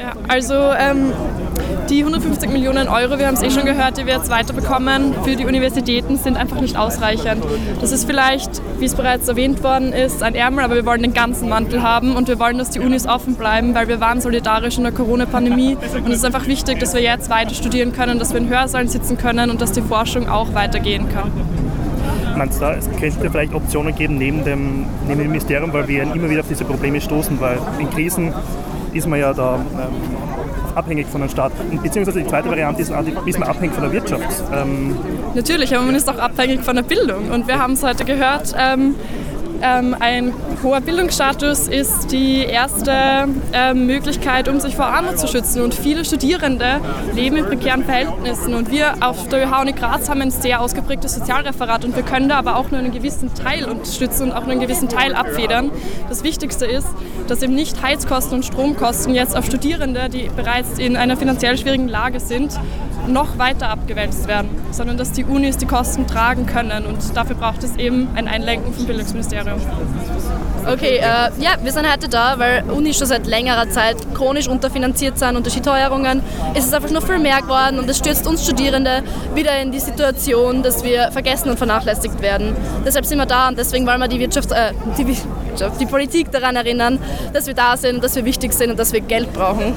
Ja, also ähm, die 150 Millionen Euro, wir haben es eh schon gehört, die wir jetzt weiterbekommen für die Universitäten, sind einfach nicht ausreichend. Das ist vielleicht, wie es bereits erwähnt worden ist, ein Ärmel, aber wir wollen den ganzen Mantel haben und wir wollen, dass die Unis offen bleiben, weil wir waren solidarisch in der Corona-Pandemie und es ist einfach wichtig, dass wir jetzt weiter studieren können, dass wir in Hörsaalen sitzen können und dass die Forschung auch weitergehen kann. Meinst du, es könnte vielleicht Optionen geben neben dem, neben dem Ministerium, weil wir immer wieder auf diese Probleme stoßen, weil in Krisen ist man ja da ähm, abhängig von dem Staat. Beziehungsweise die zweite Variante ist, ist man abhängig von der Wirtschaft. Ähm Natürlich, aber man ist auch abhängig von der Bildung. Und wir haben es heute gehört, ähm, ähm, ein hoher Bildungsstatus ist die erste ähm, Möglichkeit, um sich vor Armut zu schützen. Und viele Studierende leben in prekären Verhältnissen. Und wir auf der ÖH Uni Graz haben ein sehr ausgeprägtes Sozialreferat und wir können da aber auch nur einen gewissen Teil unterstützen und auch nur einen gewissen Teil abfedern. Das Wichtigste ist, dass eben nicht Heizkosten und Stromkosten jetzt auf Studierende, die bereits in einer finanziell schwierigen Lage sind, noch weiter abgewälzt werden, sondern dass die Unis die Kosten tragen können. Und dafür braucht es eben ein Einlenken vom Bildungsministerium. Okay, äh, ja, wir sind heute da, weil Unis schon seit längerer Zeit chronisch unterfinanziert sind und durch die Teuerungen ist es einfach noch viel mehr geworden und es stürzt uns Studierende wieder in die Situation, dass wir vergessen und vernachlässigt werden. Deshalb sind wir da und deswegen wollen wir die Wirtschaft, äh, die, Wirtschaft, die Politik daran erinnern, dass wir da sind, dass wir wichtig sind und dass wir Geld brauchen.